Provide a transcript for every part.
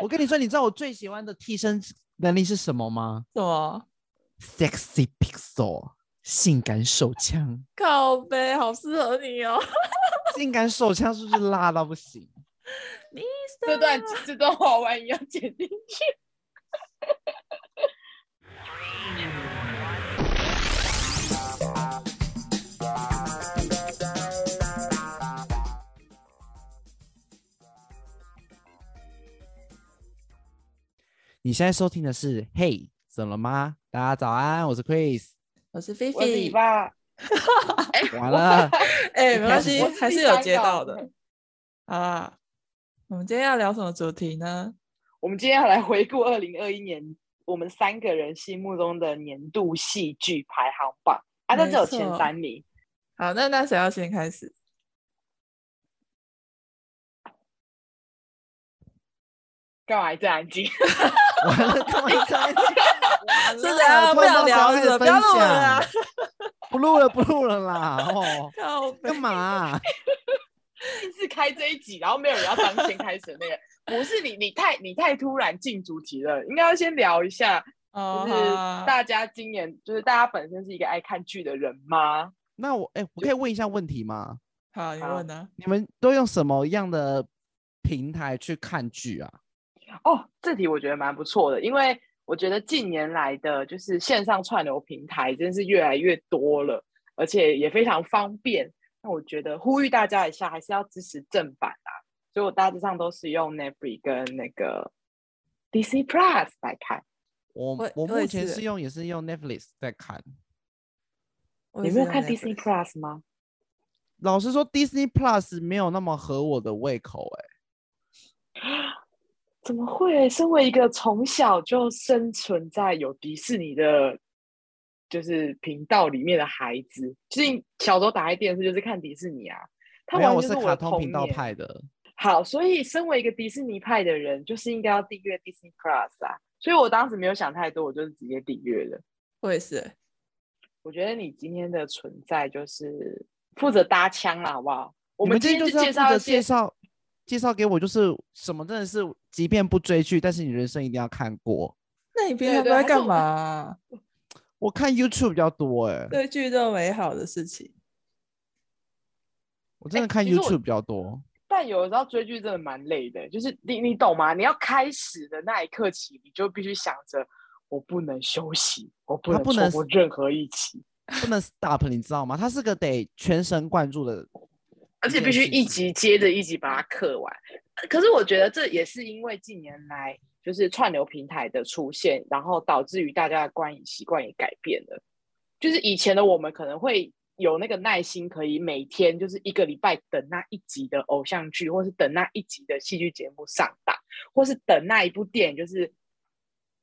我跟你说，你知道我最喜欢的替身能力是什么吗？什么？Sexy Pixel，性感手枪。靠背，好适合你哦。性感手枪是不是辣到不行？你这段这段话万一要剪进去。你现在收听的是《嘿，怎么了吗？》大家早安，我是 Chris，我是菲菲，我是你爸。完了，哎、欸，没关系，还是有接到的。啊，我们今天要聊什么主题呢？我们今天要来回顾二零二一年我们三个人心目中的年度戏剧排行榜啊，那只有前三名。好，那那谁要先开始？干嘛这样安静？完了，干嘛这样安静？是啊，不想聊了，不要录了啦，不录了，不录了啦！哦，干嘛、啊？一直开这一集，然后没有人要当先开始那个，不是你，你太你太突然进主题了，应该要先聊一下，就是大家今年，就是大家本身是一个爱看剧的人吗？那我哎、欸，我可以问一下问题吗？好，你问呢？你们都用什么样的平台去看剧啊？哦，这题我觉得蛮不错的，因为我觉得近年来的就是线上串流平台真是越来越多了，而且也非常方便。那我觉得呼吁大家一下，还是要支持正版啊。所以我大致上都是用 Netflix 跟那个 Disney Plus 来看。我我目前是用也是用 Netflix 在看。你没有看 Disney Plus 吗？老实说，Disney Plus 没有那么合我的胃口，哎。怎么会？身为一个从小就生存在有迪士尼的，就是频道里面的孩子，就是小时候打开电视就是看迪士尼啊。他完全是我的童年。没有，我是卡通频道派的。好，所以身为一个迪士尼派的人，就是应该要订阅 Disney Plus 啊。所以我当时没有想太多，我就是直接订阅了。我也是。我觉得你今天的存在就是负责搭腔了，好不好？我们今天就介绍介绍。介绍给我就是什么，真的是，即便不追剧，但是你人生一定要看过。那你平常都在干嘛、啊？我看 YouTube 比较多哎、欸。追剧这么美好的事情，我真的看 YouTube 比较多。但有的时候追剧真的蛮累的，就是你你懂吗？你要开始的那一刻起，你就必须想着我不能休息，我不能错过任何一集，不能 stop，你知道吗？它是个得全神贯注的。而且必须一集接着一集把它刻完。可是我觉得这也是因为近年来就是串流平台的出现，然后导致于大家的观影习惯也改变了。就是以前的我们可能会有那个耐心，可以每天就是一个礼拜等那一集的偶像剧，或是等那一集的戏剧节目上档，或是等那一部电影，就是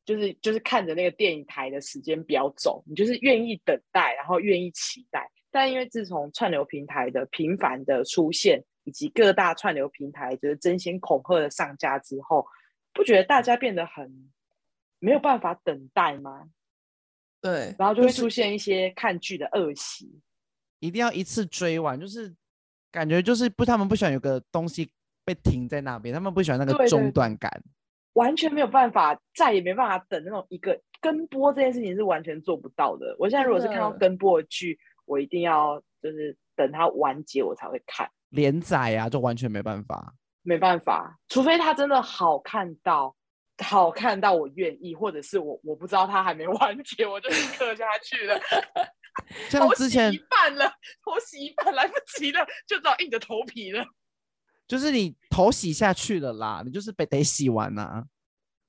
就是就是看着那个电影台的时间表走，你就是愿意等待，然后愿意期待。但因为自从串流平台的频繁的出现，以及各大串流平台就是争先恐后的上架之后，不觉得大家变得很没有办法等待吗？对，然后就会出现一些看剧的恶习，一定要一次追完，就是感觉就是不，他们不喜欢有个东西被停在那边，他们不喜欢那个中断感，完全没有办法，再也没办法等那种一个跟播这件事情是完全做不到的。我现在如果是看到跟播的剧。我一定要就是等它完结我才会看连载啊，就完全没办法，没办法，除非它真的好看到好看到我愿意，或者是我我不知道它还没完结，我就立刻下去了。像之前一半了，头洗一半来不及了，就只好硬着头皮了。就是你头洗下去了啦，你就是得得洗完呐、啊。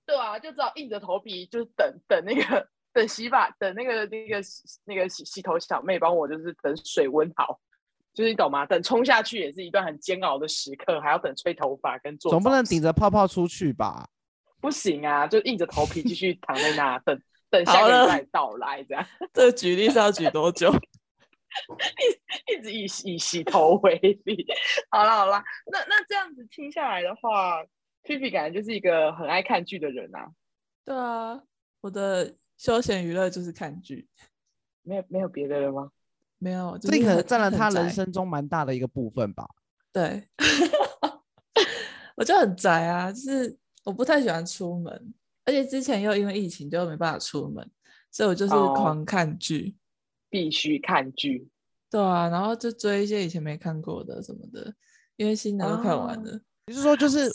对啊，就只好硬着头皮，就是等等那个。等洗发，等那个那个那个洗洗头小妹帮我，就是等水温好，就是你懂吗？等冲下去也是一段很煎熬的时刻，还要等吹头发跟做。总不能顶着泡泡出去吧？不行啊，就硬着头皮继续躺在那等 等下个礼拜到来，这样。这举例是要举多久？一 一直以以洗头为例。好了好了，那那这样子听下来的话，P P 感觉就是一个很爱看剧的人啊。对啊，我的。休闲娱乐就是看剧，没有没有别的了吗？没有，这可能占了他人生中蛮大的一个部分吧。对，我就很宅啊，就是我不太喜欢出门，而且之前又因为疫情就没办法出门，所以我就是狂看剧，哦、必须看剧。对啊，然后就追一些以前没看过的什么的，因为新的都看完了。你、哦、是说，就是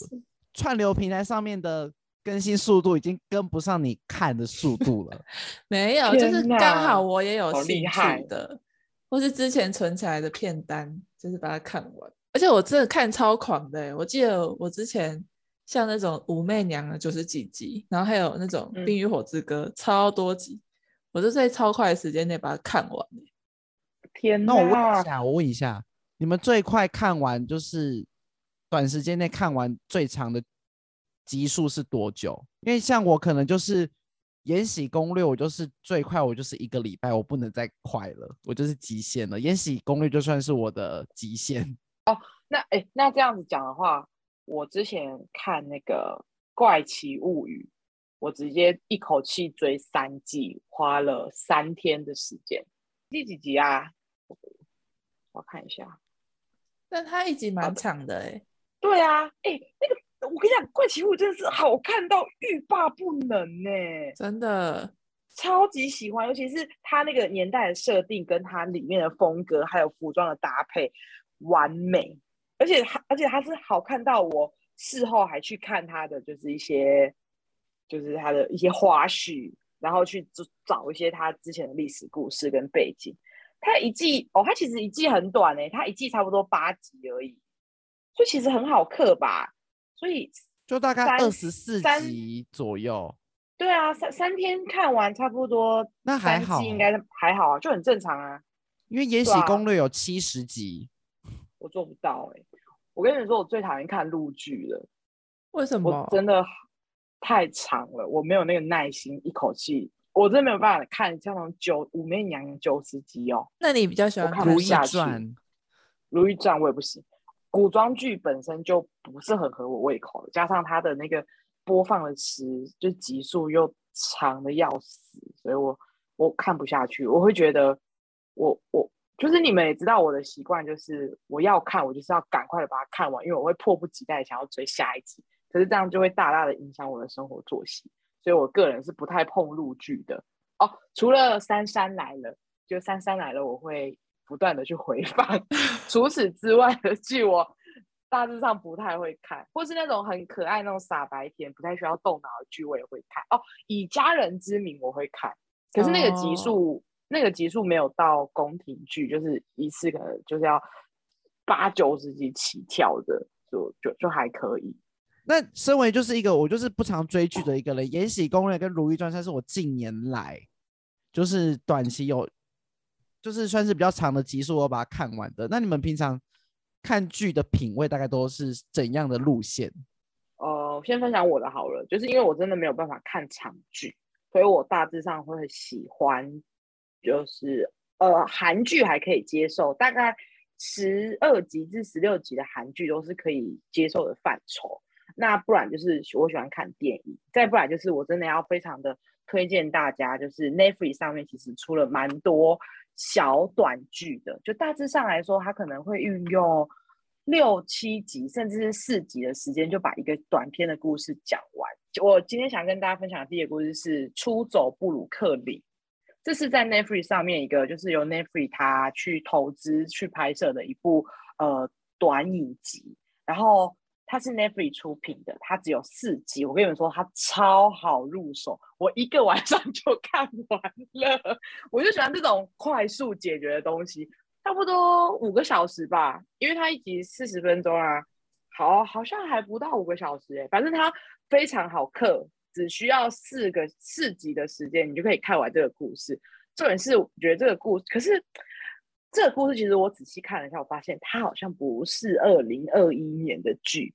串流平台上面的更新速度已经跟不上你看的速度了？没有，就是刚好我也有兴趣的，或是之前存起来的片单，就是把它看完。而且我真的看超狂的，我记得我之前像那种武媚娘的九十几集，然后还有那种冰与火之歌、嗯、超多集，我就在超快的时间内把它看完。天哪！那我问一下，我问一下，你们最快看完就是短时间内看完最长的集数是多久？因为像我可能就是《延禧攻略》，我就是最快我就是一个礼拜，我不能再快了，我就是极限了。《延禧攻略》就算是我的极限。哦，那哎，那这样子讲的话，我之前看那个《怪奇物语》，我直接一口气追三季，花了三天的时间。第几集啊？我看一下。但它一集蛮长的哎。对啊，哎，那个我跟你讲，《怪奇物》真的是好看到欲罢不能呢，真的超级喜欢，尤其是它那个年代的设定，跟它里面的风格，还有服装的搭配。完美，而且他，而且它是好看到我事后还去看它的，就是一些，就是它的一些花絮，然后去找找一些它之前的历史故事跟背景。它一季哦，它其实一季很短诶，他一季差不多八集而已，所以其实很好刻吧。所以就大概二十四集左右。对啊，三三天看完差不多，那还好，应该还好啊，就很正常啊。因为《延禧攻略》有七十集。我做不到哎、欸！我跟你说，我最讨厌看陆剧了。为什么？我真的太长了，我没有那个耐心，一口气，我真的没有办法看像那种九武媚娘九十集哦。那你比较喜欢看《如懿传》？《如懿传》我也不行，古装剧本身就不是很合我胃口，加上它的那个播放的时就集数又长的要死，所以我我看不下去，我会觉得我我。就是你们也知道我的习惯，就是我要看，我就是要赶快的把它看完，因为我会迫不及待想要追下一集。可是这样就会大大的影响我的生活作息，所以我个人是不太碰陆剧的哦。除了《杉杉来了》，就《杉杉来了》，我会不断的去回放。除此之外的剧，我大致上不太会看，或是那种很可爱那种傻白甜、不太需要动脑的剧，我也会看。哦，《以家人之名》我会看，可是那个集数。哦那个集数没有到宫廷剧，就是一次可能就是要八九十集起跳的，就就就还可以。那身为就是一个我就是不常追剧的一个人，《延禧攻略》跟《如懿传》算是我近年来就是短期有，就是算是比较长的集数，我把它看完的。那你们平常看剧的品味大概都是怎样的路线？呃，我先分享我的好了，就是因为我真的没有办法看长剧，所以我大致上会喜欢。就是呃，韩剧还可以接受，大概十二集至十六集的韩剧都是可以接受的范畴。那不然就是我喜欢看电影，再不然就是我真的要非常的推荐大家，就是 Netflix 上面其实出了蛮多小短剧的，就大致上来说，它可能会运用六七集甚至是四集的时间，就把一个短篇的故事讲完。我今天想跟大家分享的第一个故事是《出走布鲁克林》。这是在 Netflix 上面一个，就是由 Netflix 他去投资去拍摄的一部呃短影集，然后它是 Netflix 出品的，它只有四集。我跟你们说，它超好入手，我一个晚上 就看完了。我就喜欢这种快速解决的东西，差不多五个小时吧，因为它一集四十分钟啊，好，好像还不到五个小时哎，反正它非常好嗑。只需要四个四集的时间，你就可以看完这个故事。重点是，我觉得这个故事，可是这个故事其实我仔细看了一下，我发现它好像不是二零二一年的剧，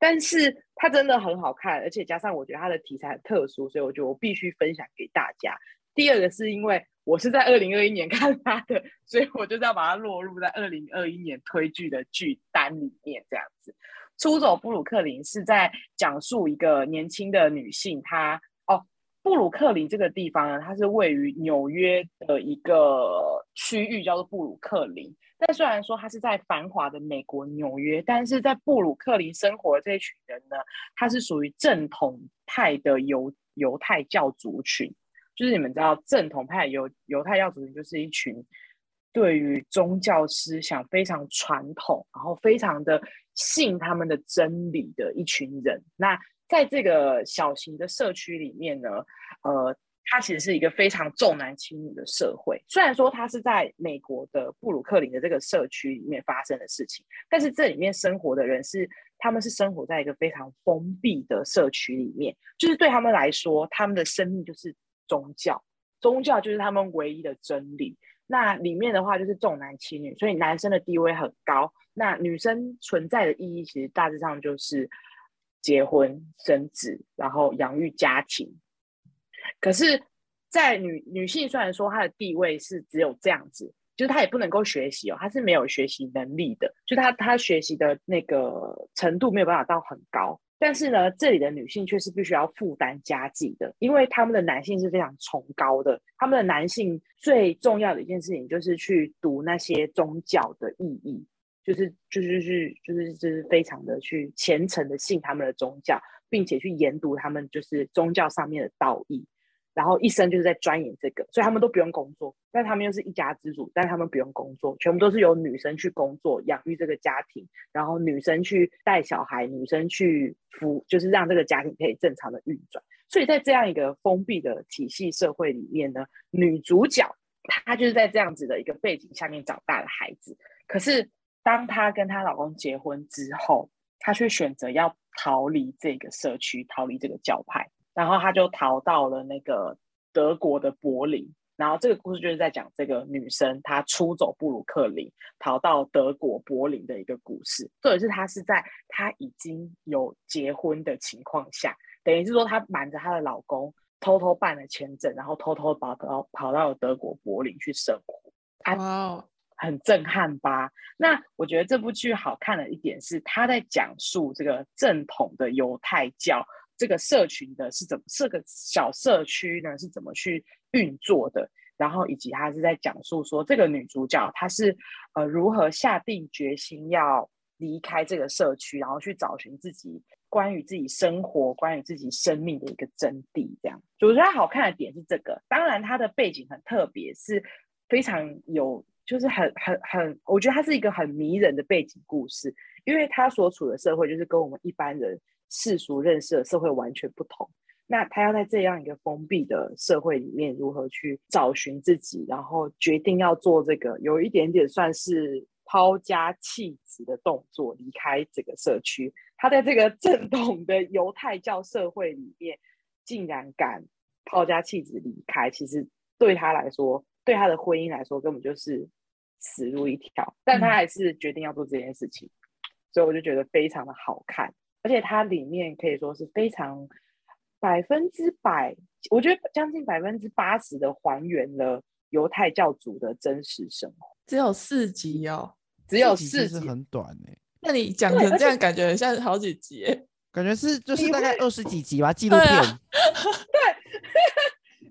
但是它真的很好看，而且加上我觉得它的题材很特殊，所以我觉得我必须分享给大家。第二个是因为我是在二零二一年 看它的，所以我就是要把它落入在二零二一年推剧的剧单里面，这样子。出走布鲁克林是在讲述一个年轻的女性，她哦，布鲁克林这个地方呢，它是位于纽约的一个区域，叫做布鲁克林。但虽然说他是在繁华的美国纽约，但是在布鲁克林生活的这一群人呢，他是属于正统派的犹犹太教族群。就是你们知道，正统派犹犹太教族群就是一群对于宗教思想非常传统，然后非常的信他们的真理的一群人。那在这个小型的社区里面呢，呃。它其实是一个非常重男轻女的社会。虽然说它是在美国的布鲁克林的这个社区里面发生的事情，但是这里面生活的人是，他们是生活在一个非常封闭的社区里面。就是对他们来说，他们的生命就是宗教，宗教就是他们唯一的真理。那里面的话就是重男轻女，所以男生的地位很高，那女生存在的意义其实大致上就是结婚生子，然后养育家庭。可是，在女女性虽然说她的地位是只有这样子，就是她也不能够学习哦，她是没有学习能力的，就她她学习的那个程度没有办法到很高。但是呢，这里的女性却是必须要负担家计的，因为他们的男性是非常崇高的，他们的男性最重要的一件事情就是去读那些宗教的意义，就是就是去就是就是非常的去虔诚的信他们的宗教，并且去研读他们就是宗教上面的道义。然后一生就是在钻研这个，所以他们都不用工作，但他们又是一家之主，但他们不用工作，全部都是由女生去工作养育这个家庭，然后女生去带小孩，女生去扶，就是让这个家庭可以正常的运转。所以在这样一个封闭的体系社会里面呢，女主角她就是在这样子的一个背景下面长大的孩子。可是当她跟她老公结婚之后，她却选择要逃离这个社区，逃离这个教派。然后他就逃到了那个德国的柏林，然后这个故事就是在讲这个女生她出走布鲁克林，逃到德国柏林的一个故事。或者是她是在她已经有结婚的情况下，等于是说她瞒着她的老公偷偷办了签证，然后偷偷跑到跑到了德国柏林去生活。哇，Wow. 很震撼吧？那我觉得这部剧好看的一点是，他在讲述这个正统的犹太教。这个社群的是怎么，这个小社区呢是怎么去运作的？然后以及他是在讲述说，这个女主角她是呃如何下定决心要离开这个社区，然后去找寻自己关于自己生活、关于自己生命的一个真谛。这样，我觉得好看的点是这个。当然，它的背景很特别，是非常有，就是很很很，我觉得它是一个很迷人的背景故事，因为他所处的社会就是跟我们一般人。世俗认识的社会完全不同，那他要在这样一个封闭的社会里面，如何去找寻自己，然后决定要做这个有一点点算是抛家弃子的动作，离开这个社区。他在这个正统的犹太教社会里面，竟然敢抛家弃子离开，其实对他来说，对他的婚姻来说，根本就是死路一条。但他还是决定要做这件事情，所以我就觉得非常的好看。而且它里面可以说是非常百分之百，我觉得将近百分之八十的还原了犹太教主的真实生活。只有四集哦，只有四集，很短哎。那你讲成这样，感觉很像好几集，感觉是就是大概二十几集吧，纪录片。对，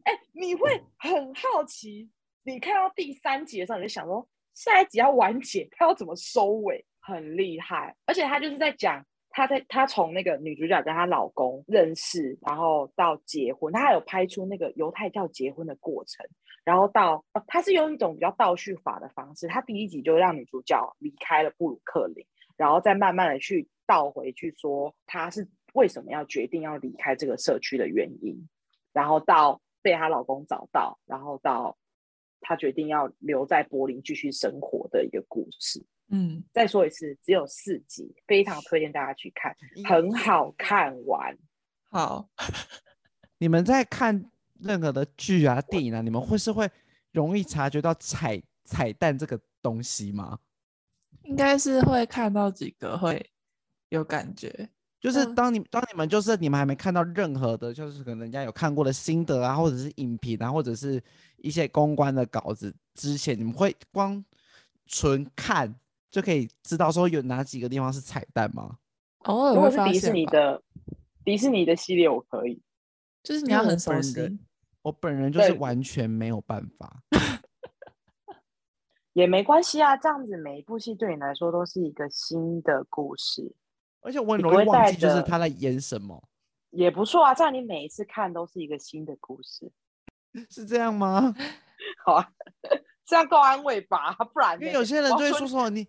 哎、欸，你会很好奇，你看到第三集的时候，你就想说下一集要完结，它要怎么收尾？很厉害，而且它就是在讲。他在他从那个女主角跟她老公认识，然后到结婚，他还有拍出那个犹太教结婚的过程，然后到他是用一种比较倒叙法的方式，他第一集就让女主角离开了布鲁克林，然后再慢慢的去倒回去说她是为什么要决定要离开这个社区的原因，然后到被她老公找到，然后到她决定要留在柏林继续生活的一个故事。嗯，再说一次，只有四集，非常推荐大家去看，很好看完。好，你们在看任何的剧啊、电影啊，你们会是会容易察觉到彩彩蛋这个东西吗？应该是会看到几个会有感觉，就是当你当你们就是你们还没看到任何的，就是可能人家有看过的心得啊，或者是影评啊，或者是一些公关的稿子之前，你们会光纯看。就可以知道说有哪几个地方是彩蛋吗？哦，如果是迪士尼的迪士尼的系列，我可以，就是你要很熟悉。我本人就是完全没有办法。也没关系啊，这样子每一部戏对你来说都是一个新的故事，而且我很容易忘记就是他在演什么，也不错啊。这样你每一次看都是一个新的故事，是这样吗？好啊，这样够安慰吧？不然，因为有些人就会说说你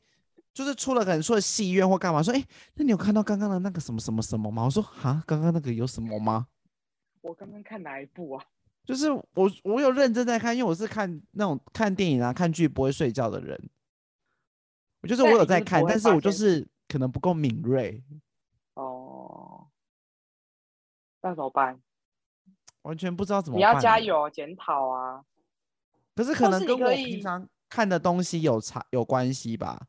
就是出了可能出了戏院或干嘛，说哎，那你有看到刚刚的那个什么什么什么吗？我说啊，刚刚那个有什么吗？我刚刚看哪一部啊？就是我，我有认真在看，因为我是看那种看电影啊、看剧不会睡觉的人。我就是我有在看，但是我就是可能不够敏锐。哦，那怎么办？完全不知道怎么办。你要加油检讨啊！可是可能跟我平常看的东西有差有关系吧？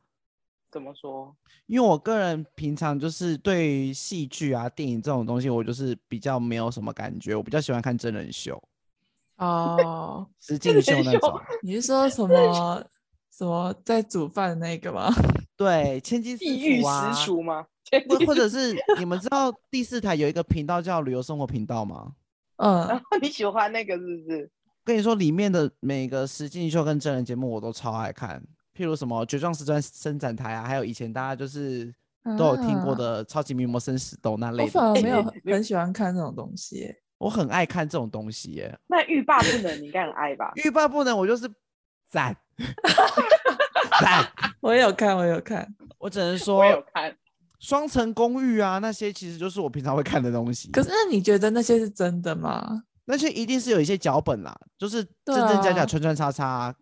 怎么说？因为我个人平常就是对于戏剧啊、电影这种东西，我就是比较没有什么感觉，我比较喜欢看真人秀。哦，实境秀那种，你是说什么 什么在煮饭的那个吗？对，千金地狱啊，食厨吗？或或者是你们知道第四台有一个频道叫旅游生活频道吗？嗯，然后你喜欢那个是不是？跟你说，里面的每个实境秀跟真人节目我都超爱看，譬如什么绝壮师专伸展台啊，还有以前大家就是都有听过的超级名模生死斗那类的。我反而没有很喜欢看这种东西。我很爱看这种东西耶。那欲罢不能，你应该很爱吧？欲罢不能，我就是赞 赞。我也有看，我也有看。我只能说，我有看双层公寓啊，那些其实就是我平常会看的东西。可是，那你觉得那些是真的吗？那些一定是有一些脚本啦，就是真真假假、穿穿插插。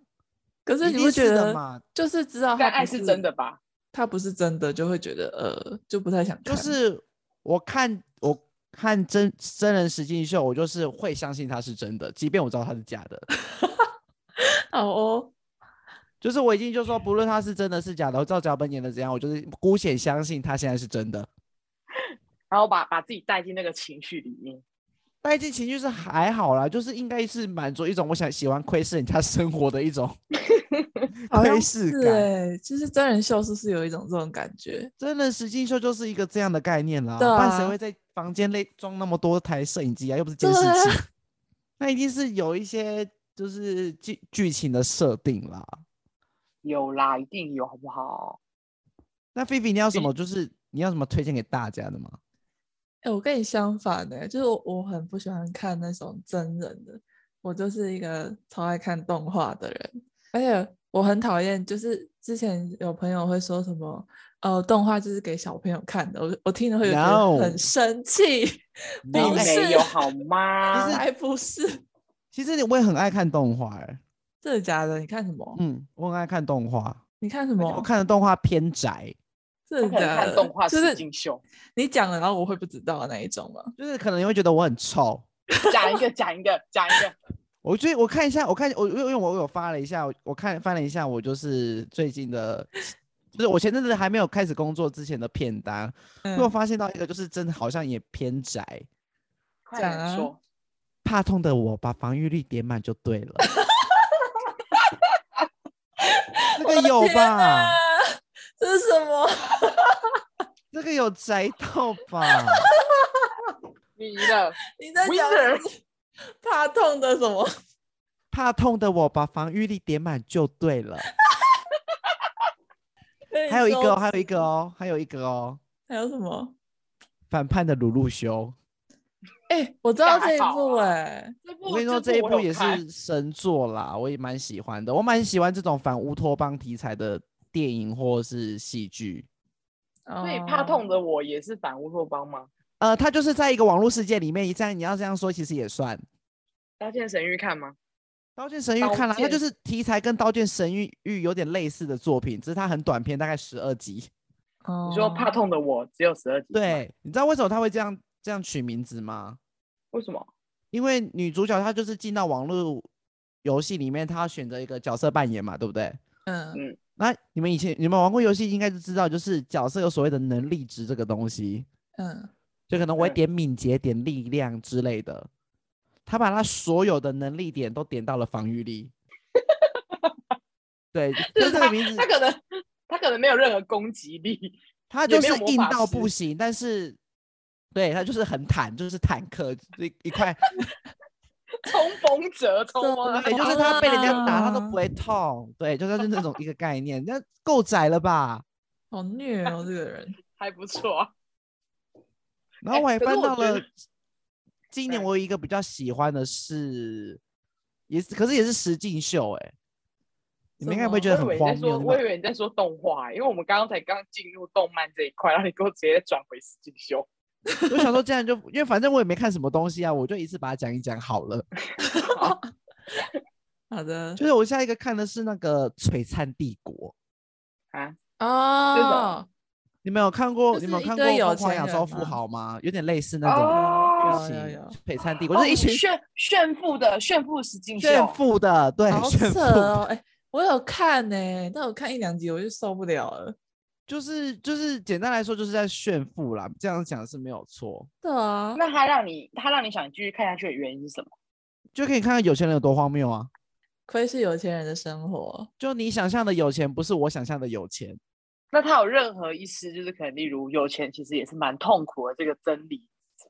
可是你会觉得嘛，就是知道他爱是真的吧？他不是真的，就会觉得呃，就不太想看。就是我看我。看真真人实境秀，我就是会相信他是真的，即便我知道他是假的。好哦，就是我已经就说，不论他是真的是假的，我照脚本演的怎样，我就是姑且相信他现在是真的。然后把把自己带进那个情绪里面，带进情绪是还好啦，就是应该是满足一种我想喜欢窥视人家生活的一种窥视感。对，就是真人秀是不是有一种这种感觉？真人实境秀就是一个这样的概念啦。对啊，不然谁会在房间内装那么多台摄影机啊？又不是监视器，啊、那一定是有一些就是剧剧情的设定啦。有啦，一定有，好不好？那菲菲，你要什么？就是你要什么推荐给大家的吗？哎、欸，我跟你相反的、欸，就是我，我很不喜欢看那种真人的，我就是一个超爱看动画的人，而且我很讨厌，就是之前有朋友会说什么，呃，动画就是给小朋友看的，我我听了会有点很生气，并.没有好吗？其实还不是，其实我也很爱看动画，哎，真的假的？你看什么？嗯，我很爱看动画，你看什么？我看的动画偏宅。是的，看动画实境秀，你讲了，然后我会不知道的那一种吗？就是可能你会觉得我很臭。讲一个，讲一个，讲一个。我最我看一下，我看我因为我有发了一下，我看翻了一下，我就是最近的，就是我前阵子还没有开始工作之前的片单，因、嗯、为我发现到一个，就是真的好像也偏宅。快点说，怕痛的我把防御力点满就对了。这个有吧？这是什么？这个有宅到吧？你呢，你在讲 怕痛的什么？怕痛的我把防御力点满就对了。还有一个，还有一个哦，还有一个哦。还有什么？反叛的鲁路修。哎、欸，我知道这一部哎、欸，我跟你说这一部也是神作啦，我也蛮喜欢的。我蛮喜欢这种反乌托邦题材的。电影或是戏剧，所以怕痛的我也是反乌托邦吗？呃，他就是在一个网络世界里面，一样你要这样说，其实也算。刀剑神域看吗？刀剑神域看了，它就是题材跟刀剑神域域有点类似的作品，只是它很短篇，大概十二集。哦，你说怕痛的我只有十二集？对，你知道为什么他会这样这样取名字吗？为什么？因为女主角她就是进到网络游戏里面，她要选择一个角色扮演嘛，对不对？嗯嗯。那你们以前你们玩过游戏，应该就知道，就是角色有所谓的能力值这个东西，嗯，就可能我会点敏捷、点力量之类的。他把他所有的能力点都点到了防御力。对，就是这个名字。他可能他可能没有任何攻击力，他就是硬到不行。但是，对他就是很坦，就是坦克一一块。冲锋者，冲锋者，就是他被人家打，他都不会痛。对，就是那种一个概念，那够窄了吧？好虐哦，这个人还不错。然后我还翻到了，今年我有一个比较喜欢的是，也是，可是也是实境秀，哎。你们应该不会觉得很荒谬？我以为你在说动画，因为我们刚刚才刚进入动漫这一块，然后你给我直接转回实境秀。我想说，这样就因为反正我也没看什么东西啊，我就一次把它讲一讲好了。好，好的，就是我下一个看的是那个《璀璨帝国》啊哦，你们有看过？你们有看过《疯狂亚洲富豪》吗？有点类似那种剧情，《璀璨帝国》就是一群炫炫富的炫富实境秀，炫富的对，好扯哦，哎。我有看呢、欸，但我看一两集我就受不了了。就是就是简单来说，就是在炫富啦。这样讲是没有错。对啊，那他让你他让你想继续看下去的原因是什么？就可以看看有钱人有多荒谬啊！窥视有钱人的生活，就你想象的有钱，不是我想象的有钱。那他有任何一丝就是可能，例如有钱其实也是蛮痛苦的这个真理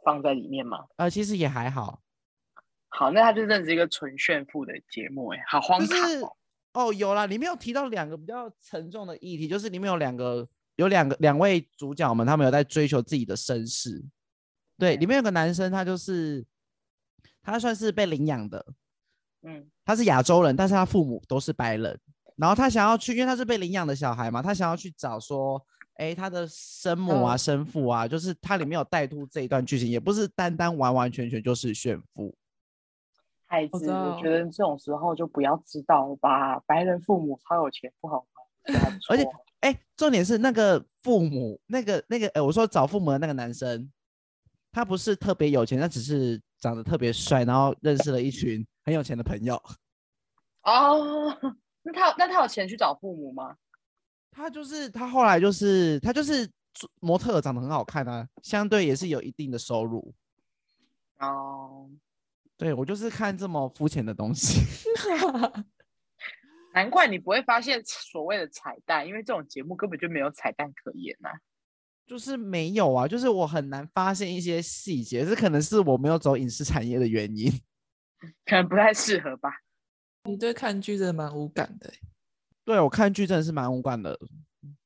放在里面吗？呃，其实也还好。好，那他就认识一个纯炫富的节目、欸，哎，好荒唐、哦。就是哦，有啦，里面有提到两个比较沉重的议题，就是里面有两个，有两个两位主角们，他们有在追求自己的身世。对，里面有个男生，他就是他算是被领养的，嗯，他是亚洲人，但是他父母都是白人。然后他想要去，因为他是被领养的小孩嘛，他想要去找说，哎，他的生母啊、生父啊，就是他里面有带出这一段剧情，也不是单单完完全全就是炫富。孩子，我觉得这种时候就不要知道吧。白人父母超有钱，不好吗？而且，哎，重点是那个父母，那个那个，哎，我说找父母的那个男生，他不是特别有钱，他只是长得特别帅，然后认识了一群很有钱的朋友。哦，那他那他有钱去找父母吗？他就是他后来就是他就是模特，长得很好看啊，相对也是有一定的收入。哦。对，我就是看这么肤浅的东西，难怪你不会发现所谓的彩蛋，因为这种节目根本就没有彩蛋可言呐、啊。就是没有啊，就是我很难发现一些细节，这可能是我没有走影视产业的原因，可能不太适合吧。你对看剧真的蛮无感的。对，我看剧真的是蛮无感的，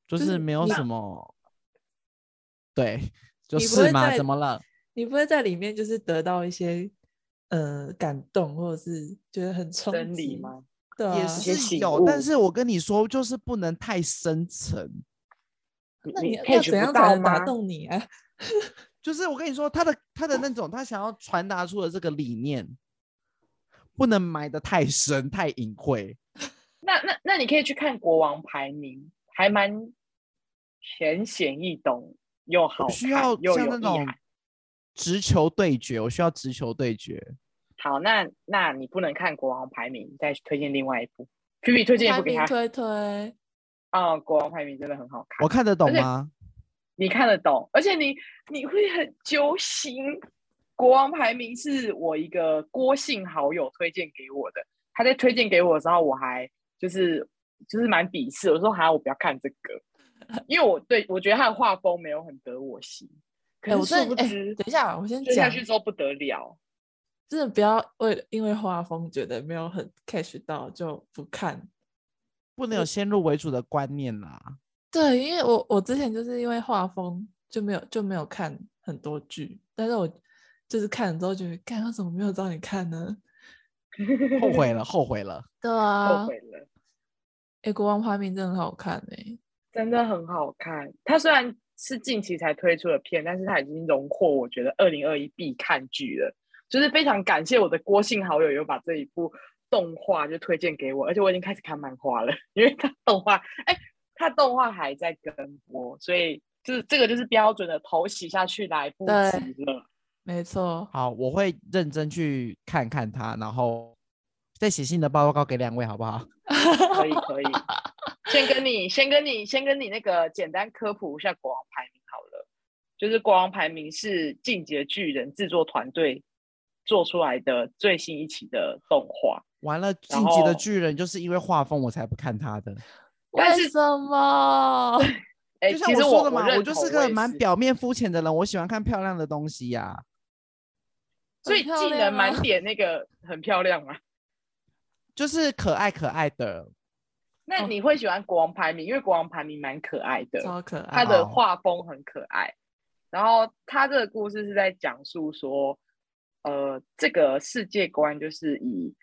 就是没有什么。对，就是嘛，怎么了？你不会在里面就是得到一些。呃，感动或者是觉得很冲击吗？对、啊，也是有，但是我跟你说，就是不能太深沉。那你要怎样才能打动你啊？就是我跟你说，他的他的那种，他想要传达出的这个理念，不能埋得太深太隐晦。那那那你可以去看《国王排名》，还蛮浅显易懂又好看，需要又像那种直球对决，我需要直球对决。好，那那你不能看《国王排名》，再推荐另外一部。P P 推荐一部给他。推推。啊，《国王排名》真的很好看。我看得懂吗？你看得懂，而且你你会很揪心。《国王排名》是我一个郭姓好友推荐给我的，他在推荐给我的时候，我还就是就是蛮鄙视，我说好，我不要看这个，因为我对我觉得他的画风没有很得我心。可是殊不知，欸，等一下，我先讲下去之后不得了。真的不要为因为画风觉得没有很 catch 到就不看，不能有先入为主的观念啦。对，因为我我之前就是因为画风就没有就没有看很多剧，但是我就是看了之后觉得，干，他怎么没有找你看呢？后悔了，后悔了。对啊，后悔了。哎、欸，国王排名真的很好看哎、欸，真的很好看。它虽然是近期才推出的片，但是它已经荣获我觉得二零二一必看剧了。就是非常感谢我的郭姓好友有把这一部动画就推荐给我，而且我已经开始看漫画了，因为他动画，哎，他动画还在跟播，所以就是这个就是标准的头洗下去来不及了。没错，好，我会认真去看看他，然后再写信的报告给两位，好不好？可以，可以。先跟你，先跟你，先跟你那个简单科普一下国王排名好了，就是国王排名是进击的巨人制作团队。做出来的最新一期的动画，完了，进击的巨人就是因为画风我才不看他的。为什么？哎、就像我说的嘛，我，我就是个蛮表面肤浅的人，我喜欢看漂亮的东西呀、啊。所以技能满点那个很漂亮啊，就是可爱可爱的。那你会喜欢国王排名？因为国王排名蛮可爱的，超可爱，他的画风很可爱。然后他这个故事是在讲述说，呃，这个世界观就是以，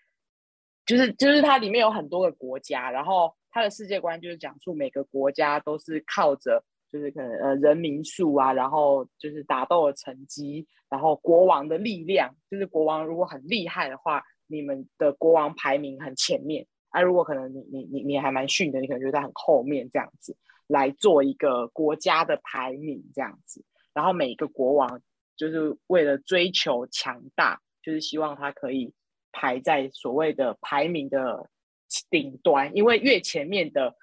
就是就是它里面有很多个国家，然后它的世界观就是讲述每个国家都是靠着。就是可能呃人民数啊，然后就是打斗的成绩，然后国王的力量，就是国王如果很厉害的话，你们的国王排名很前面啊。如果可能你你你你还蛮逊的，你可能就在很后面这样子来做一个国家的排名这样子。然后每一个国王就是为了追求强大，就是希望他可以排在所谓的排名的顶端，因为越前面的。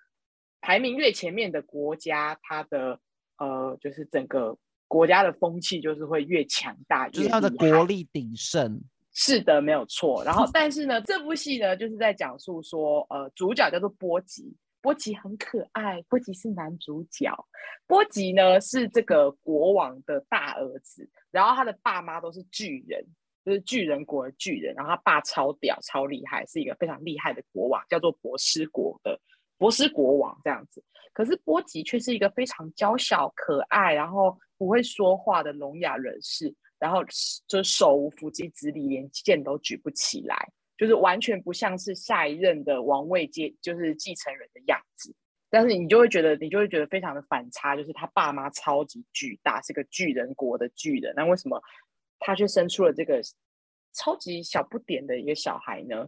排名越前面的国家，它的呃，就是整个国家的风气就是会越强大，就是它的国力鼎盛。是的，没有错。然后，但是呢，这部戏呢，就是在讲述说，呃，主角叫做波吉，波吉很可爱，波吉是男主角。波吉呢是这个国王的大儿子，然后他的爸妈都是巨人，就是巨人国的巨人。然后他爸超屌，超厉害，是一个非常厉害的国王，叫做博斯国的。波斯国王这样子，可是波吉却是一个非常娇小可爱，然后不会说话的聋哑人士，然后就手无缚鸡之力，连剑都举不起来，就是完全不像是下一任的王位接就是继承人的样子。但是你就会觉得，你就会觉得非常的反差，就是他爸妈超级巨大，是个巨人国的巨人，那为什么他却生出了这个超级小不点的一个小孩呢？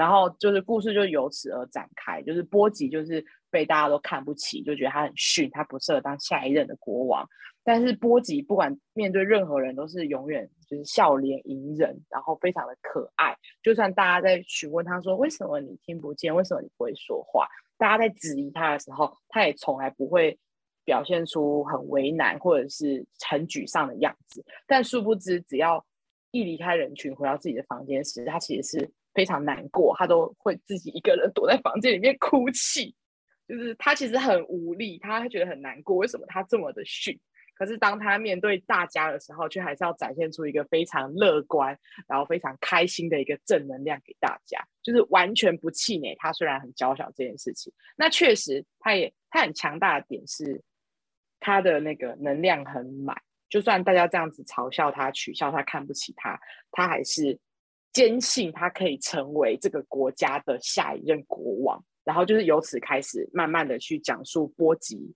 然后就是故事就由此而展开，就是波吉就是被大家都看不起，就觉得他很逊，他不适合当下一任的国王。但是波吉不管面对任何人都是永远就是笑脸迎人，然后非常的可爱。就算大家在询问他说，为什么你听不见，为什么你不会说话，大家在质疑他的时候，他也从来不会表现出很为难或者是很沮丧的样子。但殊不知，只要一离开人群，回到自己的房间时，他其实是。非常难过，他都会自己一个人躲在房间里面哭泣。就是他其实很无力，他觉得很难过。为什么他这么的逊？可是当他面对大家的时候，却还是要展现出一个非常乐观，然后非常开心的一个正能量给大家，就是完全不气馁。他虽然很娇小这件事情，那确实他也他很强大的点是他的那个能量很满。就算大家这样子嘲笑他、取笑他、看不起他，他还是。坚信他可以成为这个国家的下一任国王，然后就是由此开始，慢慢的去讲述波吉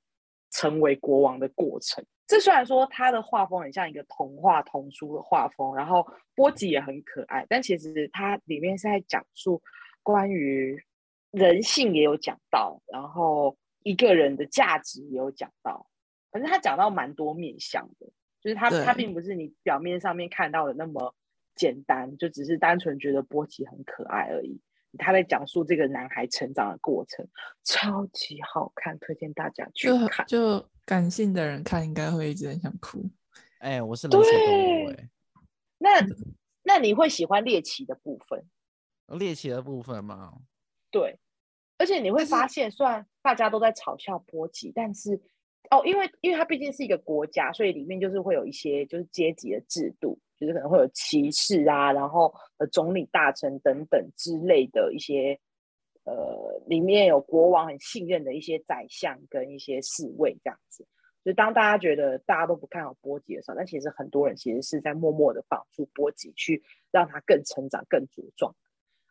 成为国王的过程。这虽然说他的画风很像一个童话童书的画风，然后波吉也很可爱，但其实它里面是在讲述关于人性也有讲到，然后一个人的价值也有讲到，反正他讲到蛮多面向的，就是他他并不是你表面上面看到的那么。简单，就只是单纯觉得波奇很可爱而已。他在讲述这个男孩成长的过程，超级好看，推荐大家去看。就，就感性的人看，应该会一直很想哭。哎、欸，我是冷血动物、欸。那那你会喜欢猎奇的部分？猎奇的部分吗？对。而且你会发现，虽然大家都在嘲笑波奇，但是哦，因为因为它毕竟是一个国家，所以里面就是会有一些就是阶级的制度。就是可能会有骑士啊，然后呃总理大臣等等之类的一些，呃里面有国王很信任的一些宰相跟一些侍卫这样子。就当大家觉得大家都不看好波吉的时候，但其实很多人其实是在默默的帮助波吉去让他更成长、更茁壮。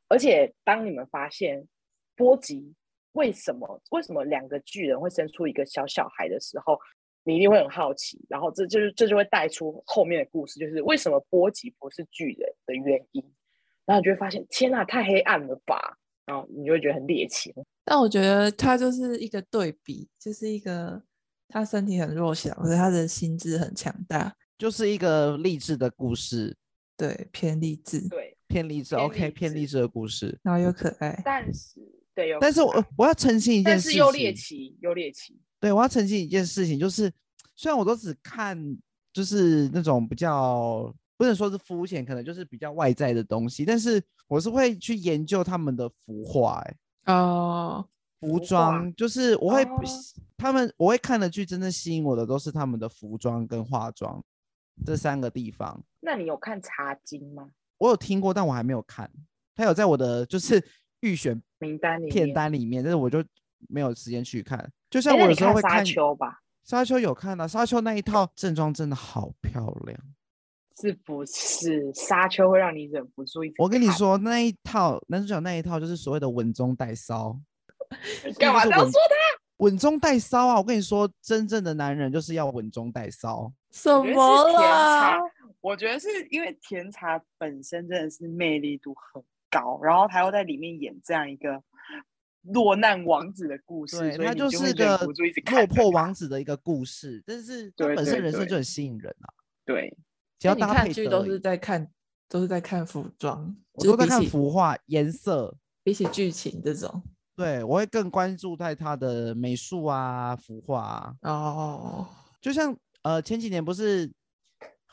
而且当你们发现波吉为什么为什么两个巨人会生出一个小小孩的时候，你一定会很好奇，然后这就是这就会带出后面的故事，就是为什么波吉不是巨人的原因。然后你就会发现，天哪，太黑暗了吧！然后你就会觉得很猎奇。但我觉得他就是一个对比，就是一个他身体很弱小，可是他的心智很强大，就是一个励志的故事。对，偏励志。对，偏励志。OK，偏励志的故事，然后又可爱。但是，对，但是我我要澄清一件事情，但是又猎奇，又猎奇。对，我要澄清一件事情，就是虽然我都只看，就是那种比较不能说是肤浅，可能就是比较外在的东西，但是我是会去研究他们的服化，哎，哦，服装，就是我会，他们我会看的剧，真正吸引我的都是他们的服装跟化妆。这三个地方。那你有看茶金吗？我有听过，但我还没有看。他有在我的就是预选名单里片单里面，但是我就没有时间去看。就像我有时候会看沙丘吧，沙丘有看到、啊、沙丘那一套正装真的好漂亮，是不是？沙丘会让你忍不住一。我跟你说，那一套男主角那一套就是所谓的稳中带骚。干嘛这样说他？稳中带骚啊！我跟你说，真正的男人就是要稳中带骚。什么啦？我觉得是因为甜茶本身真的是魅力度很高，然后他又在里面演这样一个落难王子的故事，对，他就是个落魄王子的一个故事，但是他本身人生就很吸引人啊。对，只要搭配剧都是在看，都是在看服装，我都在看服化颜色，比起剧情这种。对，我会更关注在他的美术啊、服化啊。哦，就像呃前几年不是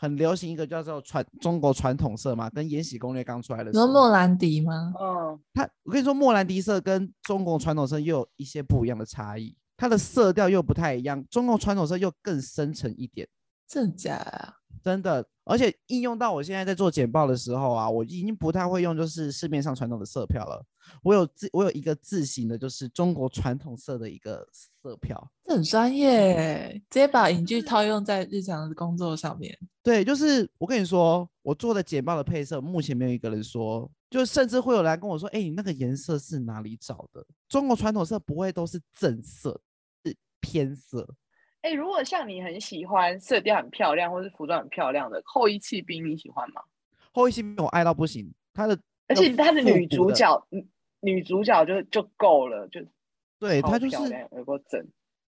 很流行一个叫做传中国传统色嘛，跟《延禧攻略》刚出来的时候。你说莫兰迪吗？嗯，它我跟你说，莫兰迪色跟中国传统色又有一些不一样的差异，它的色调又不太一样，中国传统色又更深沉一点。真假啊？真的，而且应用到我现在在做简报的时候啊，我已经不太会用就是市面上传统的色票了。我有自我有一个自行的，就是中国传统色的一个色票。这很专业，直接把影剧套用在日常的工作上面。对，就是我跟你说，我做的简报的配色，目前没有一个人说，就甚至会有人来跟我说，哎，你那个颜色是哪里找的？中国传统色不会都是正色，是偏色。哎，如果像你很喜欢色调很漂亮，或是服装很漂亮的后翼弃兵，你喜欢吗？后翼弃兵我爱到不行，他的而且他的女主角，女主角就就够了，就对她就是有个整。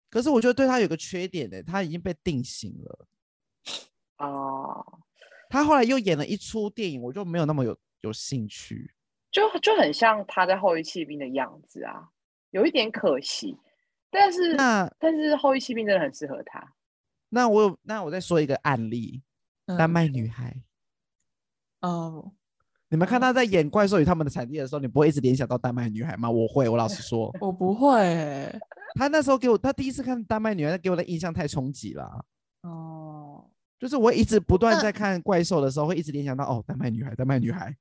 可是我觉得对她有个缺点呢，她已经被定型了。哦，她后来又演了一出电影，我就没有那么有有兴趣，就就很像她在后裔弃兵的样子啊，有一点可惜。但是那但是后裔弃兵真的很适合她。那我有那我再说一个案例，嗯、丹麦女孩。哦，你们看她在演《怪兽与他们的产地》的时候，你不会一直联想到丹麦女孩吗？我会，我老实说，我不会。她那时候给我，她第一次看丹麦女孩，给我的印象太冲击了。哦，就是我一直不断在看怪兽的时候，会一直联想到哦，丹麦女孩，丹麦女孩。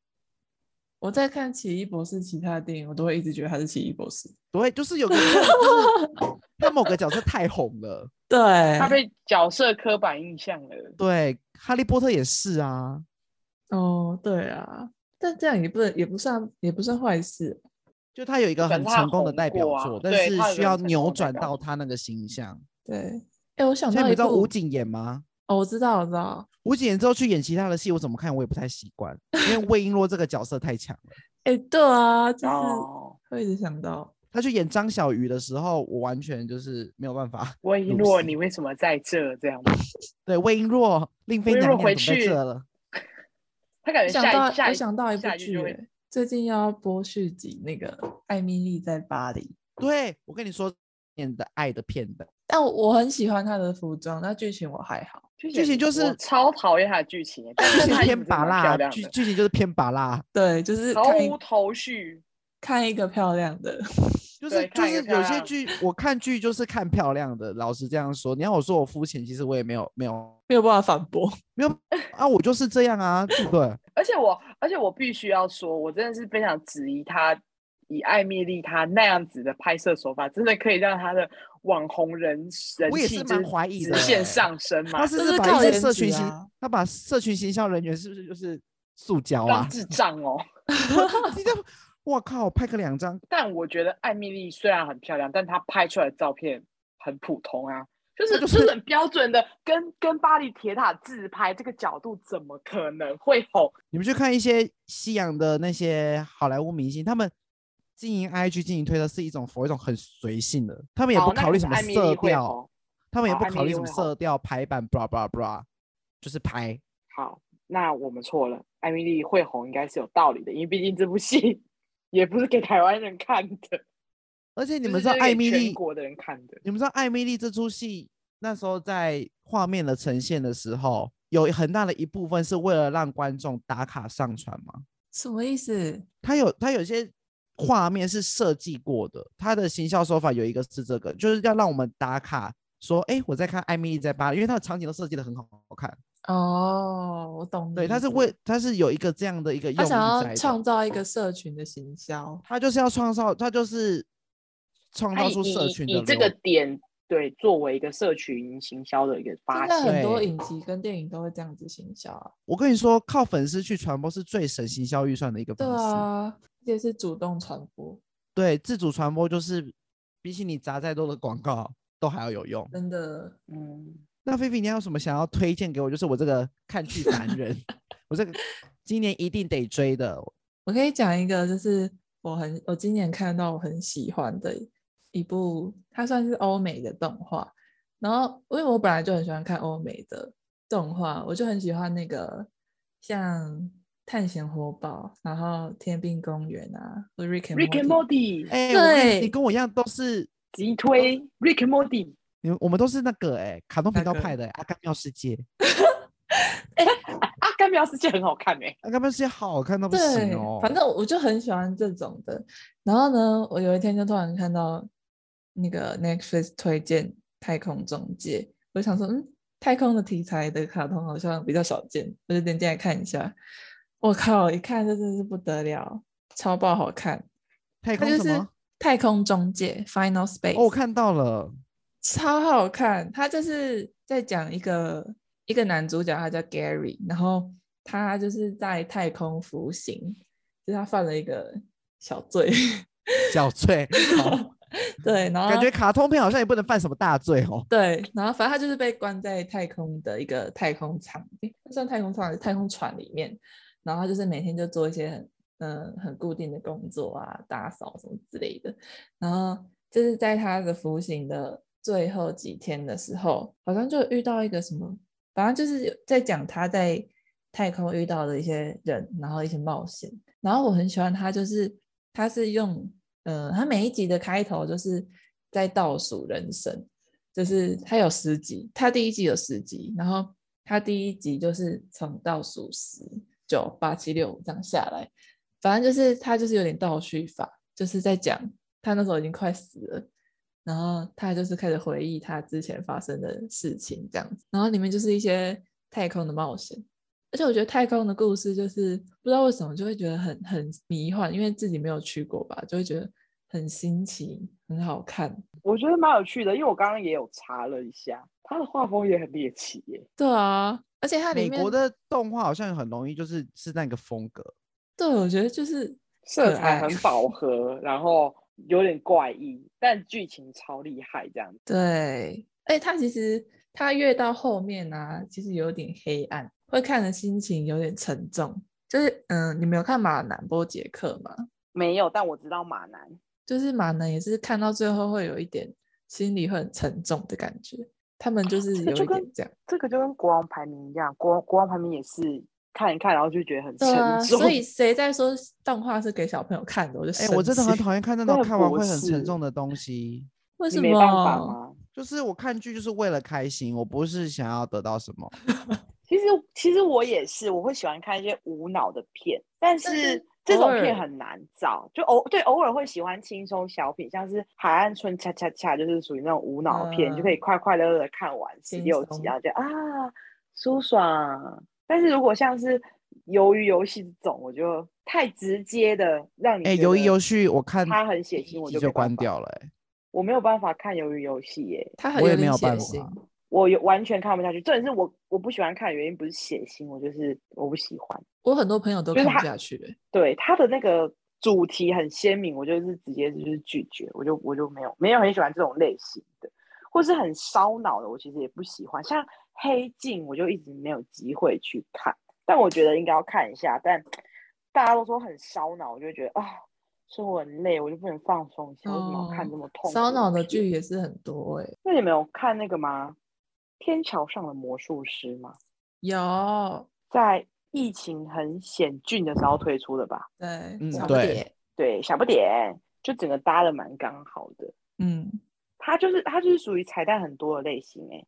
我在看奇异博士其他的电影，我都会一直觉得他是奇异博士。对，就是有个，就是他某个角色太红了，对，他被角色刻板印象了。对，哈利波特也是啊。哦，对啊，但这样也不能，也不算，也不算坏事。就他有一个很成功的代表作，但是需要扭转到他那个形象。对，哎，我想到，你知道吴谨言吗？哦，我知道，我知道。吴谨言之后去演其他的戏，我怎么看我也不太习惯，因为 魏璎珞这个角色太强了。哎、欸，对啊，就是会一直想到他去演张小鱼的时候，我完全就是没有办法。魏璎珞，你为什么在这？这样吗？对，魏璎珞，令妃娘娘回去了。他感觉想到，我想到一部剧，最近要播续集，那个《艾米丽在巴黎》。对，我跟你说，演的爱的片段。但我很喜欢他的服装，那剧情我还好。剧情就是超讨厌他的剧情，但是偏拔辣，剧剧情就是偏拔辣，对，就是毫无头绪，看一个漂亮的，就是就是有些剧我看剧就是看漂亮的，老实这样说，你要我说我肤浅，其实我也没有没有没有办法反驳，没有啊，我就是这样啊，对不对？而且我而且我必须要说，我真的是非常质疑他。以艾米丽他那样子的拍摄手法，真的可以让他的网红人人气直线上升 吗？他是不是把一些社群行，啊、他把社群行销人员是不是就是塑胶啊？智障哦！我靠，拍个两张。但我觉得艾米丽虽然很漂亮，但她拍出来的照片很普通啊，就是就是很标准的，跟跟巴黎铁塔自拍这个角度，怎么可能会红？你们去看一些西洋的那些好莱坞明星，他们。经营 IG、经营推特是一种，佛一种很随性的，他们也不考虑什么色调，他们也不考虑什么色调排版，blah blah blah，就是拍。好，那我们错了，艾米丽会红应该是有道理的，因为毕竟这部戏也不是给台湾人看的，而且你们知道艾蜜莉全国的人看的，你们知道艾米丽这出戏那时候在画面的呈现的时候，有很大的一部分是为了让观众打卡上传吗？什么意思？他有他有些。画面是设计过的，他的行销手法有一个是这个，就是要让我们打卡，说，哎，我在看《艾米丽在巴黎》，因为他的场景都设计的很好看。哦，我懂。对，他是为他是有一个这样的一个用意，他想要创造一个社群的行销，他就是要创造，他就是创造出社群的以，以这个点。对，作为一个社群行销的一个发现，现在很多影集跟电影都会这样子行销啊。我跟你说，靠粉丝去传播是最省行销预算的一个方式。对啊，也是主动传播。对，自主传播就是比起你砸再多的广告都还要有用。真的，嗯。那菲菲，你还有什么想要推荐给我？就是我这个看剧 男人，我这个今年一定得追的。我可以讲一个，就是我很我今年看到我很喜欢的。一部它算是欧美的动画，然后因为我本来就很喜欢看欧美的动画，我就很喜欢那个像《探险活宝》，然后《天兵公园》啊，《Rick and Rick and Morty》。哎，对，你跟我一样都是急推《Rick and Morty》。你们我们都是那个哎，卡通频道派的《阿甘妙世界》。哎，《阿甘妙世界》很好看哎，《阿甘妙世界》好好看到不行哦。反正我就很喜欢这种的。然后呢，我有一天就突然看到。那个 Netflix 推荐《太空中介》，我想说，嗯，太空的题材的卡通好像比较少见，我就点进来看一下。我靠，一看这真是不得了，超爆好看！太空什么？太空中介 Final Space。哦，我看到了，超好看。他就是在讲一个一个男主角，他叫 Gary，然后他就是在太空服刑，就是他犯了一个小罪，小罪。好对，然后感觉卡通片好像也不能犯什么大罪哦。对，然后反正他就是被关在太空的一个太空舱，算太空舱还是太空船里面，然后他就是每天就做一些很嗯、呃、很固定的工作啊，打扫什么之类的。然后就是在他的服刑的最后几天的时候，好像就遇到一个什么，反正就是在讲他在太空遇到的一些人，然后一些冒险。然后我很喜欢他，就是他是用。嗯，他每一集的开头就是在倒数人生，就是他有十集，他第一集有十集，然后他第一集就是从倒数十九八七六五这样下来，反正就是他就是有点倒叙法，就是在讲他那时候已经快死了，然后他就是开始回忆他之前发生的事情这样子，然后里面就是一些太空的冒险。而且我觉得太空的故事就是不知道为什么就会觉得很很迷幻，因为自己没有去过吧，就会觉得很新奇，很好看。我觉得蛮有趣的，因为我刚刚也有查了一下，他的画风也很猎奇耶。对啊，而且它里面美国的动画好像很容易就是是那个风格。对，我觉得就是色彩很饱和，然后有点怪异，但剧情超厉害这样子。对，哎，它其实它越到后面啊，其实有点黑暗。会看的心情有点沉重，就是嗯，你没有看马南波杰克吗？没有，但我知道马南，就是马南也是看到最后会有一点心里会很沉重的感觉。他们就是有一点这样，这个、就这个就跟国王排名一样，国国王排名也是看一看，然后就觉得很沉重。啊、所以谁在说动画是给小朋友看的？我就哎、欸，我真的很讨厌看那 种看完会很沉重的东西。为什么？没办法吗？就是我看剧就是为了开心，我不是想要得到什么。其实，其实我也是，我会喜欢看一些无脑的片，但是这种片很难找。就偶对偶尔会喜欢轻松小品，像是《海岸村恰恰恰》，就是属于那种无脑片，嗯、就可以快快乐乐的看完十六集，然后就啊舒爽。但是如果像是鱿鱼游戏这种，我就太直接的让你哎，鱿鱼游戏我看它很血腥，我就，就关掉了。哎，我没有办法看鱿鱼游戏，耶，它很有点血腥。我有完全看不下去，重点是我我不喜欢看的原因不是血腥，我就是我不喜欢。我很多朋友都看不下去，欸，对他的那个主题很鲜明，我就是直接就是拒绝，我就我就没有没有很喜欢这种类型的，或是很烧脑的，我其实也不喜欢。像黑镜，我就一直没有机会去看，但我觉得应该要看一下。但大家都说很烧脑，我就觉得啊，生活很累，我就不能放松一下。为什么要看这么痛？烧脑的剧也是很多哎，欸。那你没有看那个吗？天桥上的魔术师吗？有，在疫情很险峻的时候推出的吧？对，嗯，对，对，小不点，就整个搭的蛮刚好的。嗯，他就是他就是属于彩蛋很多的类型哎。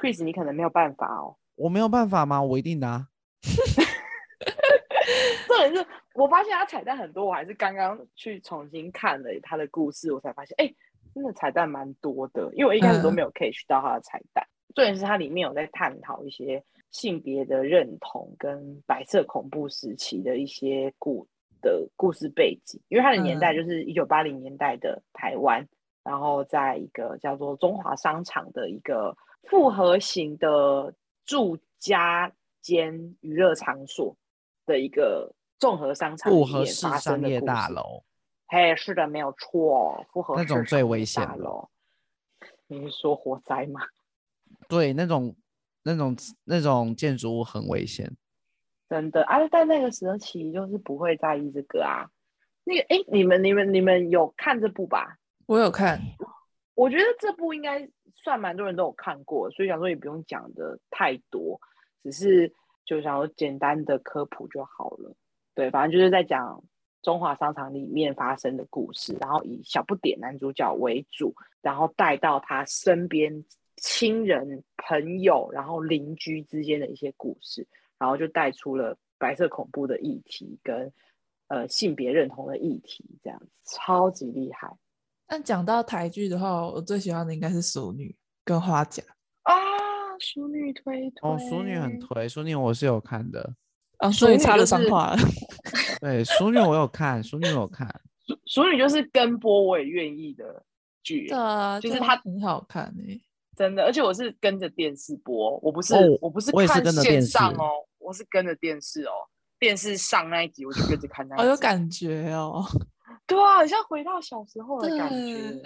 Chris，你可能没有办法哦。我没有办法吗？我一定拿。重点是我发现他彩蛋很多，我还是刚刚去重新看了他的故事，我才发现，哎，真的彩蛋蛮多的，因为我一开始都没有 catch 到他的彩蛋。嗯重点是它里面有在探讨一些性别的认同跟白色恐怖时期的一些故的故事背景，因为它的年代就是一九八零年代的台湾，嗯、然后在一个叫做中华商场的一个复合型的住家兼娱乐场所的一个综合商场。复合式商业大楼，嘿，是的，没有错，复合式那种最危险的。你是说火灾吗？对，那种。那种那种建筑物很危险，真的啊！但那个时候其实就是不会在意这个啊。那个，哎，你们、你们、你们有看这部吧？我有看，我觉得这部应该算蛮多人都有看过，所以想说也不用讲的太多，只是就想说简单的科普就好了。对，反正就是在讲中华商场里面发生的故事，然后以小不点男主角为主，然后带到他身边。亲人、朋友，然后邻居之间的一些故事，然后就带出了白色恐怖的议题跟呃性别认同的议题，这样子超级厉害。但讲到台剧的话，我最喜欢的应该是《熟女》跟《花甲》啊，《熟女》推推哦，《熟女》很推，《熟女》我是有看的啊，《淑女》插得上话了。对，《熟女》我有看，《熟女》我有看，《熟女》就是跟播我也愿意的剧，对啊，就是它很好看诶、欸。真的，而且我是跟着电视播，我不是，哦、我不是看线上哦，我是跟着电视哦，电视上那一集我就跟着看那 一集，好有感觉哦，对啊，好像回到小时候的感觉，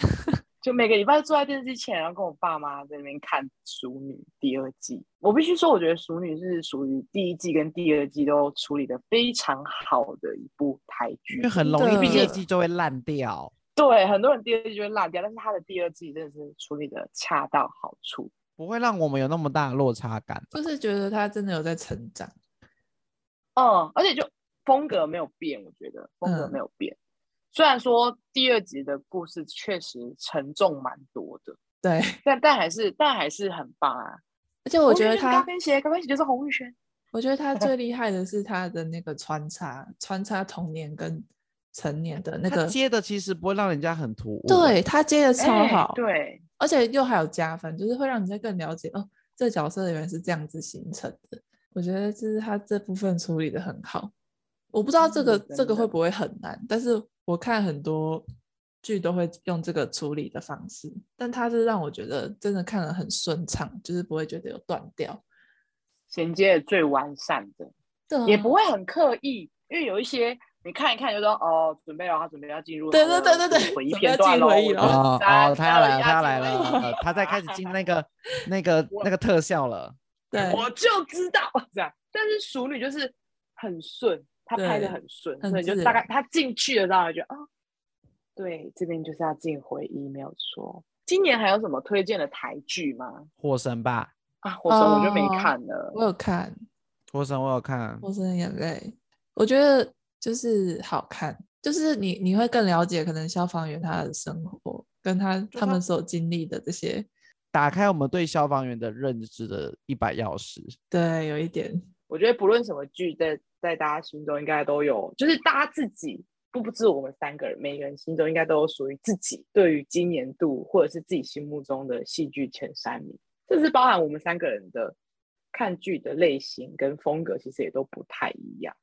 就每个礼拜坐在电视机前，然后跟我爸妈在那边看《熟女》第二季。我必须说，我觉得《熟女》是属于第一季跟第二季都处理的非常好的一部台剧，因为很容易第二季就会烂掉。对，很多人第二季就会烂掉，但是他的第二季真的是处理的恰到好处，不会让我们有那么大的落差感，就是觉得他真的有在成长。嗯，而且就风格没有变，我觉得风格没有变。嗯、虽然说第二集的故事确实沉重蛮多的，对，但但还是但还是很棒啊。而且 我觉得他高跟鞋，高跟鞋就是洪玉轩。我觉得他最厉害的是他的那个穿插，穿插童年跟。成年的那个接的其实不会让人家很突兀，对他接的超好，欸，对，而且又还有加分，就是会让人家更了解哦，这个角色原来是这样子形成的。我觉得就是他这部分处理的很好。我不知道这个、嗯、这个会不会很难，但是我看很多剧都会用这个处理的方式，但它是让我觉得真的看了很顺畅，就是不会觉得有断掉，衔接的最完善的，对，也不会很刻意，因为有一些。你看一看就说哦，准备了，他准备要进入对对对对对回忆片段了。哦哦，他要来了，他要来了，他在开始进那个 那个那个特效了。对，我就知道 这样。但是熟女就是很顺，他拍的很顺，所以就大概他进去了，大概就啊，对，这边就是要进回忆，没有错。今年还有什么推荐的台剧吗？火神吧。啊，火神我就没看了。我有看。火神我有看。火神的眼泪，我觉得。就是好看，就是你你会更了解可能消防员他的生活，跟他他们所经历的这些，打开我们对消防员的认知的一把钥匙。对，有一点，我觉得不论什么剧，在在大家心中应该都有，就是大家自己不不止我们三个人，每个人心中应该都有属于自己对于今年度或者是自己心目中的戏剧前三名，这是包含我们三个人的看剧的类型跟风格，其实也都不太一样。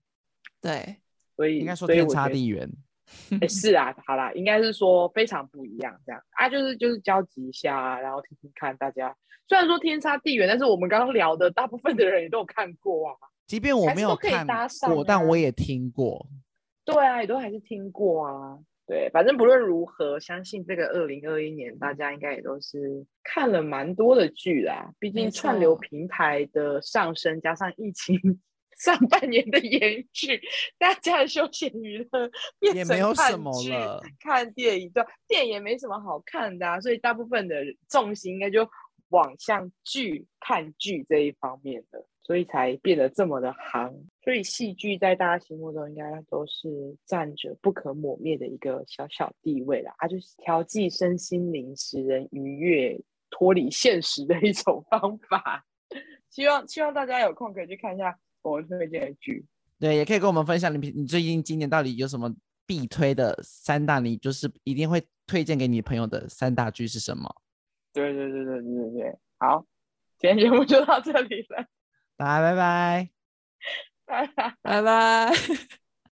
对。所以应该说天差地远，哎，是啊，好啦，应该是说非常不一样，这样啊，就是就是交集一下，然后听听看大家。虽然说天差地远，但是我们刚刚聊的大部分的人也都有看过啊。即便我没有看过，啊、但我也听过。对啊，也都还是听过啊。对，反正不论如何，相信这个二零二一年，大家应该也都是看了蛮多的剧啦。毕竟串流平台的上升，加上疫情。上半年的延续，大家的休闲娱乐变成看剧、看电影，对，电影也没什么好看的啊，所以大部分的重心应该就往向剧、看剧这一方面的，所以才变得这么的行。所以戏剧在大家心目中应该都是占着不可磨灭的一个小小地位啦，啊，就是调剂身心灵、使人愉悦、脱离现实的一种 方法。希望希望大家有空可以去看一下。我们推荐的剧，对，也可以跟我们分享你你最近今年到底有什么必推的三大，你就是一定会推荐给你朋友的三大剧是什么？对对对对对对对，好，今天节目就到这里了。拜拜，拜拜，拜拜。